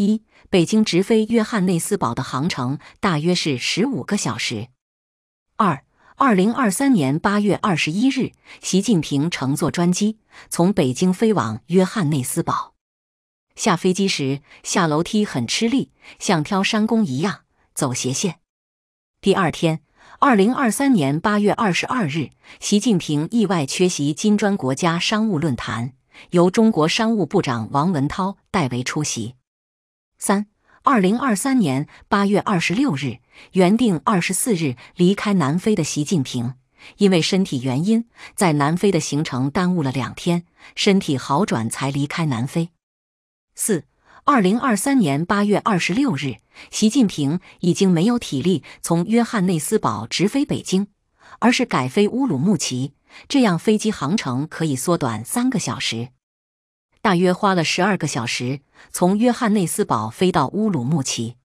一、北京直飞约翰内斯堡的航程大约是十五个小时。二、二零二三年八月二十一日，习近平乘坐专机从北京飞往约翰内斯堡。下飞机时下楼梯很吃力，像挑山工一样走斜线。第二天，二零二三年八月二十二日，习近平意外缺席金砖国家商务论坛，由中国商务部长王文涛代为出席。三、二零二三年八月二十六日，原定二十四日离开南非的习近平，因为身体原因，在南非的行程耽误了两天，身体好转才离开南非。四、二零二三年八月二十六日，习近平已经没有体力从约翰内斯堡直飞北京，而是改飞乌鲁木齐，这样飞机航程可以缩短三个小时，大约花了十二个小时从约翰内斯堡飞到乌鲁木齐。